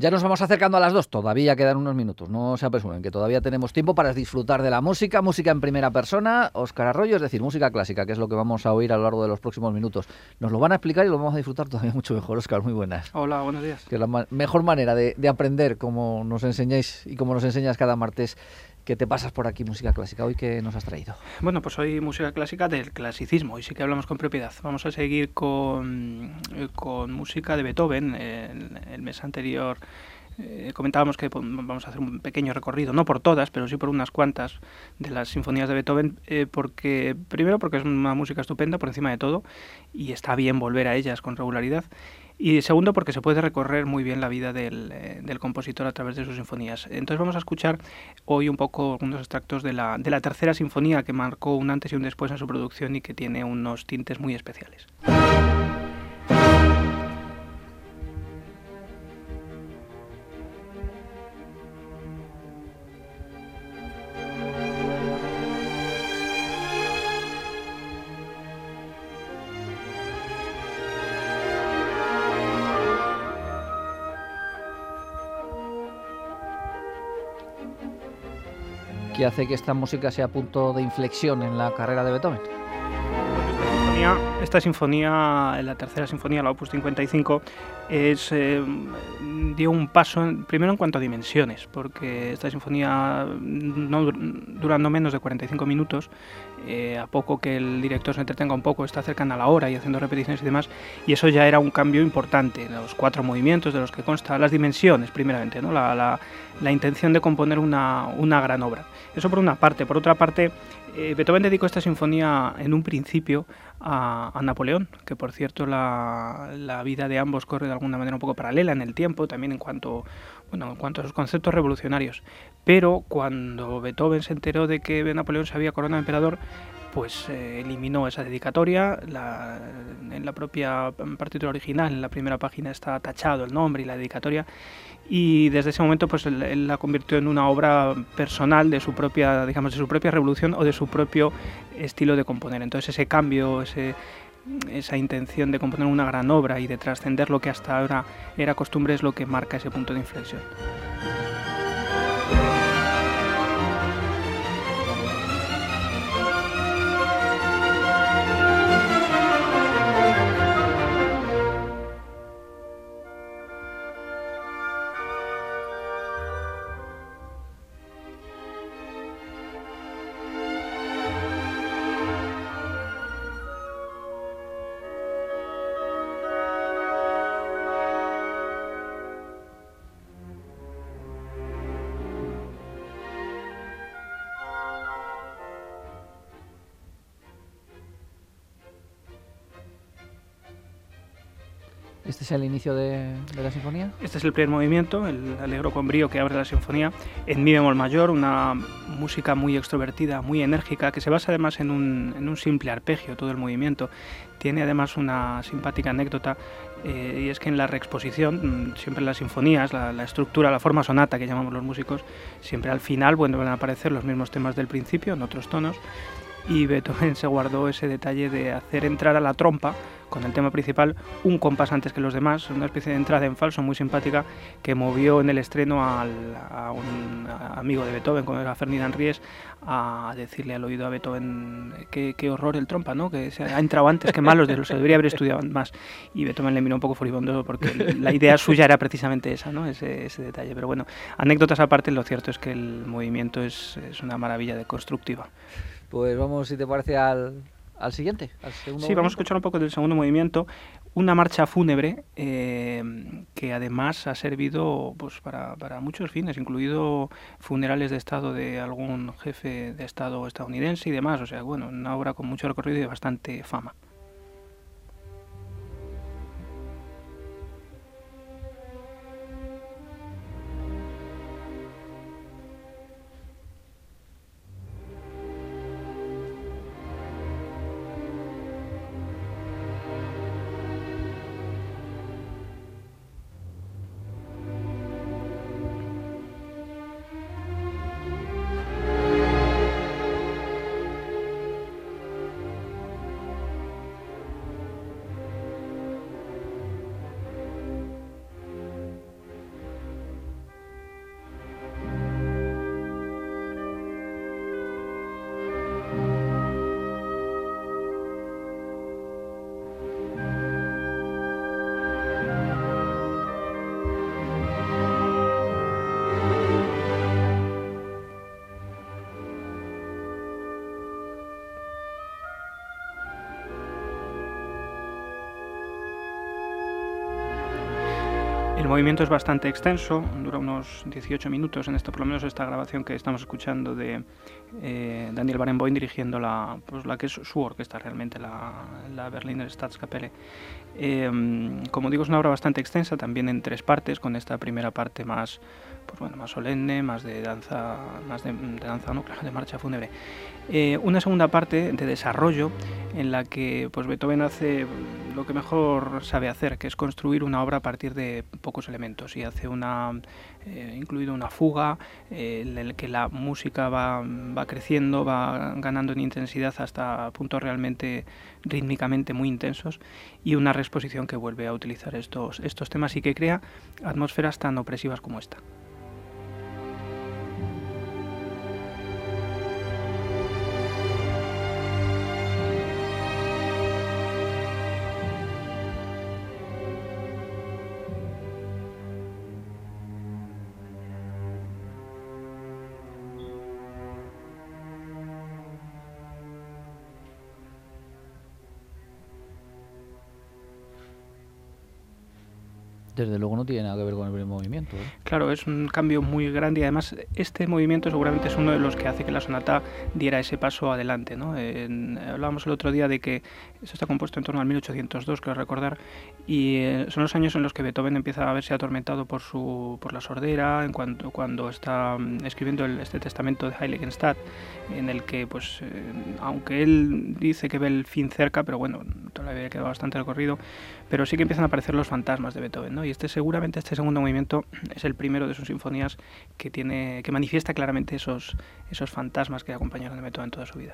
Ya nos vamos acercando a las dos, todavía quedan unos minutos, no se apresuren, que todavía tenemos tiempo para disfrutar de la música, música en primera persona, Óscar Arroyo, es decir, música clásica, que es lo que vamos a oír a lo largo de los próximos minutos. Nos lo van a explicar y lo vamos a disfrutar todavía mucho mejor, Óscar, muy buenas. Hola, buenos días. Que es la mejor manera de, de aprender, como nos enseñáis y como nos enseñas cada martes que te pasas por aquí música clásica. Hoy que nos has traído. Bueno, pues hoy música clásica del clasicismo y sí que hablamos con propiedad. Vamos a seguir con, con música de Beethoven. El, el mes anterior eh, comentábamos que vamos a hacer un pequeño recorrido, no por todas, pero sí por unas cuantas de las sinfonías de Beethoven, eh, porque primero porque es una música estupenda por encima de todo y está bien volver a ellas con regularidad. Y segundo, porque se puede recorrer muy bien la vida del, eh, del, compositor a través de sus sinfonías. Entonces vamos a escuchar hoy un poco algunos extractos de la, de la tercera sinfonía que marcó un antes y un después en su producción y que tiene unos tintes muy especiales. ¿Qué hace que esta música sea punto de inflexión en la carrera de Beethoven? Esta sinfonía, la tercera sinfonía, la Opus 55, es, eh, dio un paso, primero en cuanto a dimensiones, porque esta sinfonía, no, durando menos de 45 minutos, eh, a poco que el director se entretenga un poco, está cercana a la hora y haciendo repeticiones y demás, y eso ya era un cambio importante, los cuatro movimientos de los que consta, las dimensiones primeramente, la intención de componer una, una gran obra. Eso por una parte. Por otra parte, eh, Beethoven dedicó esta sinfonía en un principio a, Napoleón, que por cierto la, la, vida de ambos corre de alguna manera un poco paralela en el tiempo, también en cuanto, bueno, en cuanto a sus conceptos revolucionarios. Pero cuando Beethoven se enteró de que Napoleón se había coronado emperador, pues eh, eliminó esa dedicatoria. En la propia partitura original, en la primera página, está tachado el nombre y la dedicatoria. Y desde ese momento pues él, la convirtió en una obra personal de su propia digamos de su propia revolución o de su propio estilo de componer. Entonces ese cambio esa intención de componer una gran obra y de trascender lo que hasta ahora era costumbre es lo que marca ese punto de inflexión ¿Este es el inicio de, la sinfonía? Este es el primer movimiento, el alegro con brío que abre la sinfonía, en mi bemol mayor, una música muy extrovertida, muy enérgica, que se basa además en un, simple arpegio, todo el movimiento. Tiene además una simpática anécdota, eh, y es que en la reexposición, mm, siempre en las sinfonías, la, la, estructura, la forma sonata que llamamos los músicos, siempre al final vuelven a aparecer los mismos temas del principio, en otros tonos, y Beethoven se guardó ese detalle de hacer entrar a la trompa con el tema principal un compás antes que los demás, una especie de entrada en falso muy simpática que movió en el estreno a un amigo de Beethoven, como era Ferdinand Ries, a decirle al oído a Beethoven qué, horror el trompa, ¿no? que se ha entrado antes, que malos de los debería haber estudiado más. Y Beethoven le miró un poco furibundo porque la idea suya era precisamente esa, ¿no? ese, ese detalle. Pero bueno, anécdotas aparte, lo cierto es que el movimiento es, es una maravilla de constructiva. Pues vamos, si te parece, al, al siguiente. Al segundo sí, movimiento. vamos a escuchar un poco del segundo movimiento. Una marcha fúnebre eh, que además ha servido pues, para, para, muchos fines, incluido funerales de Estado de algún jefe de Estado estadounidense y demás. O sea, bueno, una obra con mucho recorrido y bastante fama. Movimiento es bastante extenso, dura unos 18 minutos, en esto por lo menos esta grabación que estamos escuchando de eh, Daniel Barenboim dirigiendo la, pues, la que es su orquesta realmente, la, Berliner Staatskapelle. Eh, como digo, es una obra bastante extensa, también en tres partes, con esta primera parte más pues más solemne, más de danza, más de, danza, no, claro, de marcha fúnebre. Eh, una segunda parte de desarrollo en la que pues Beethoven hace lo que mejor sabe hacer, que es construir una obra a partir de pocos elementos y hace una eh, incluido una fuga eh, en el que la música va, va creciendo, va ganando en intensidad hasta puntos realmente rítmicamente muy intensos y una reexposición que vuelve a utilizar estos, estos temas y que crea atmósferas tan opresivas como esta. Desde luego no tiene nada que ver con el primer movimiento. ¿eh? Claro, es un cambio muy grande y además este movimiento seguramente es uno de los que hace que la sonata diera ese paso adelante. ¿no? hablábamos el otro día de que esto está compuesto en torno al 1802, creo recordar, y eh, son los años en los que Beethoven empieza a verse atormentado por, su, por la sordera, en cuanto, cuando está mm, escribiendo el, este testamento de Heiligenstadt, en el que, pues, eh, aunque él dice que ve el fin cerca, pero bueno, todavía queda bastante recorrido, pero sí que empiezan a aparecer los fantasmas de Beethoven, ¿no? Y este seguramente este segundo movimiento es el primero de sus sinfonías que tiene que manifiesta claramente esos esos fantasmas que acompañaron a Beethoven toda su vida.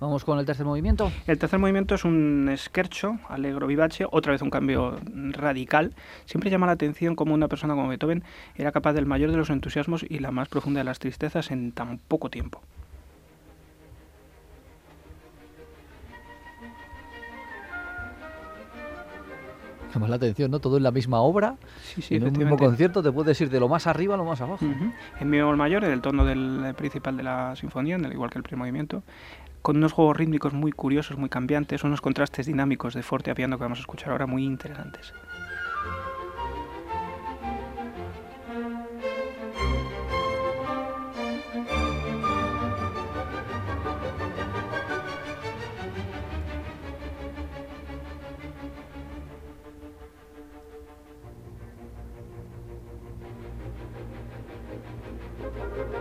Vamos con el tercer movimiento. El tercer movimiento es un scherzo, allegro vivace, otra vez un cambio radical. Siempre llama la atención cómo una persona como Beethoven era capaz del mayor de los entusiasmos y la más profunda de las tristezas en tan poco tiempo. Llama la atención, ¿no? Todo en la misma obra, sí, sí, en un mismo concierto te puedes ir de lo más arriba a lo más abajo. En mi mayor, en el tono del principal de la sinfonía, igual que el primer movimiento, con unos juegos rítmicos muy curiosos, muy cambiantes, unos contrastes dinámicos de forte a piano que vamos a escuchar ahora muy interesantes.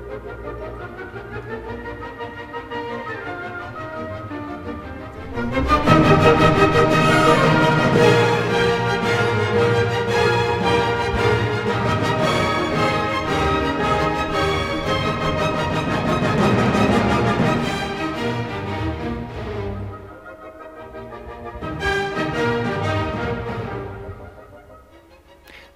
thank you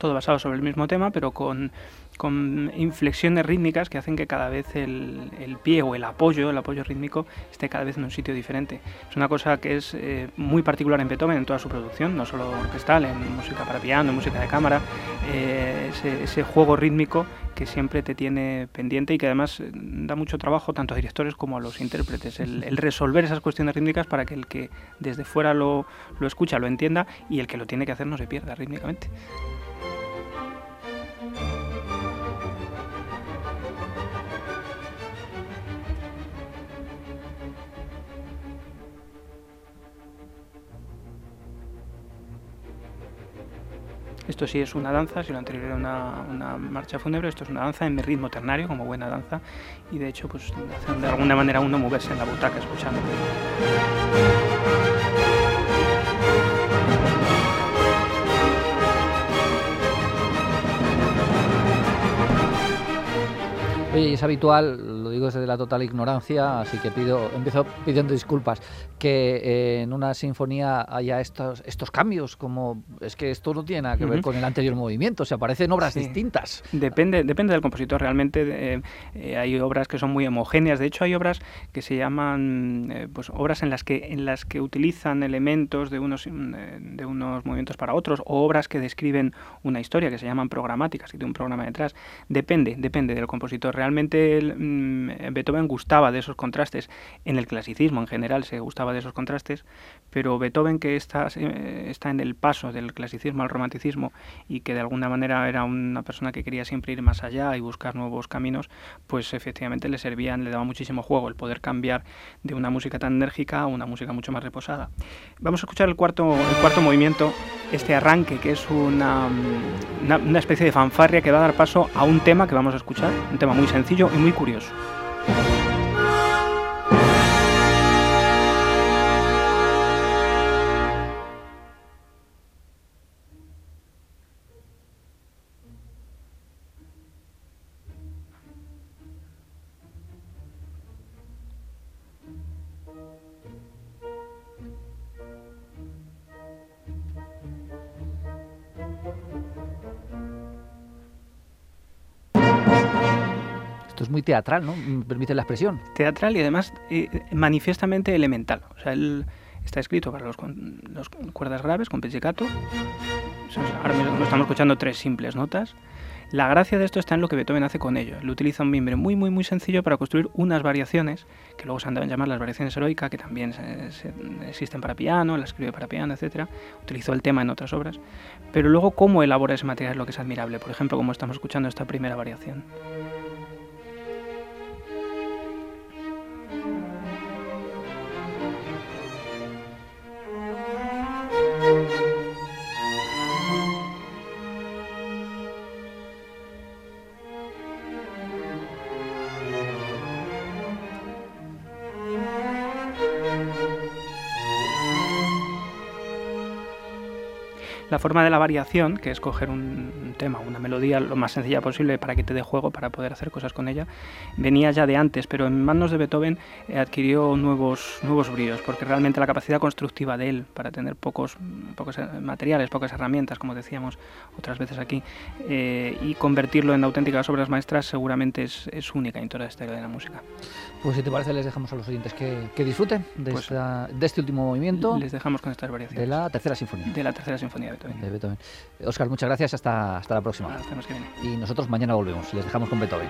todo basado sobre el mismo tema, pero con con inflexiones rítmicas que hacen que cada vez el, el, pie o el apoyo, el apoyo rítmico, esté cada vez en un sitio diferente. Es una cosa que es eh, muy particular en Beethoven en toda su producción, no solo orquestal, en música para piano, en música de cámara, eh, ese, juego rítmico que siempre te tiene pendiente y que además eh, da mucho trabajo tanto a directores como a los intérpretes, el, el resolver esas cuestiones rítmicas para que el que desde fuera lo, lo escucha lo entienda y el que lo tiene que hacer no se pierda rítmicamente. Esto sí es una danza, si lo anterior era una, marcha fúnebre, esto es una danza en mi ritmo ternario, como buena danza, y de hecho pues de alguna manera uno moverse en la butaca escuchando. Oye, es habitual, digo desde la total ignorancia, así que pido, empiezo pidiendo disculpas, que eh, en una sinfonía haya estos, estos cambios, como es que esto no tiene nada que ver con el anterior movimiento, se aparecen obras distintas. Depende, depende del compositor, realmente eh, eh, hay obras que son muy homogéneas, de hecho hay obras que se llaman pues obras en las que en las que utilizan elementos de unos de unos movimientos para otros o obras que describen una historia que se llaman programáticas, que tiene un programa detrás. Depende, depende del compositor realmente mm, Beethoven gustaba de esos contrastes, en el clasicismo en general se gustaba de esos contrastes, pero Beethoven que está, eh, está en el paso del clasicismo al romanticismo y que de alguna manera era una persona que quería siempre ir más allá y buscar nuevos caminos, pues efectivamente le servían, le daba muchísimo juego el poder cambiar de una música tan enérgica a una música mucho más reposada. Vamos a escuchar el cuarto, el cuarto movimiento, este arranque que es una, una, una especie de fanfarria que va a dar paso a un tema que vamos a escuchar, un tema muy sencillo y muy curioso. Muy teatral, ¿no? Permite la expresión. Teatral y además eh, manifiestamente elemental. O sea, él está escrito para los, los cuerdas graves con pizzicato. Ahora mismo estamos escuchando tres simples notas. La gracia de esto está en lo que Beethoven hace con ello. Él utiliza un mimbre muy, muy, muy sencillo para construir unas variaciones, que luego se han dado a llamar las variaciones heroicas, que también se, se, existen para piano, la escribe para piano, etc. Utilizó el tema en otras obras. Pero luego cómo elabora ese material es lo que es admirable. Por ejemplo, como estamos escuchando esta primera variación. La forma de la variación, que es coger un tema, una melodía lo más sencilla posible para que te dé juego, para poder hacer cosas con ella, venía ya de antes, pero en manos de Beethoven eh, adquirió nuevos, nuevos bríos, porque realmente la capacidad constructiva de él, para tener pocos, pocos materiales, pocas herramientas, como decíamos otras veces aquí, eh, y convertirlo en auténticas obras maestras, seguramente es, es, única en toda la historia de la música. Pues si te parece, les dejamos a los oyentes que, que disfruten de, pues, esta, de este último movimiento. Les dejamos con estas variaciones. De la tercera sinfonía. De la tercera sinfonía De Beethoven. Oscar, muchas gracias. Hasta, hasta la próxima. Hasta y nosotros mañana volvemos. Les dejamos con Beethoven.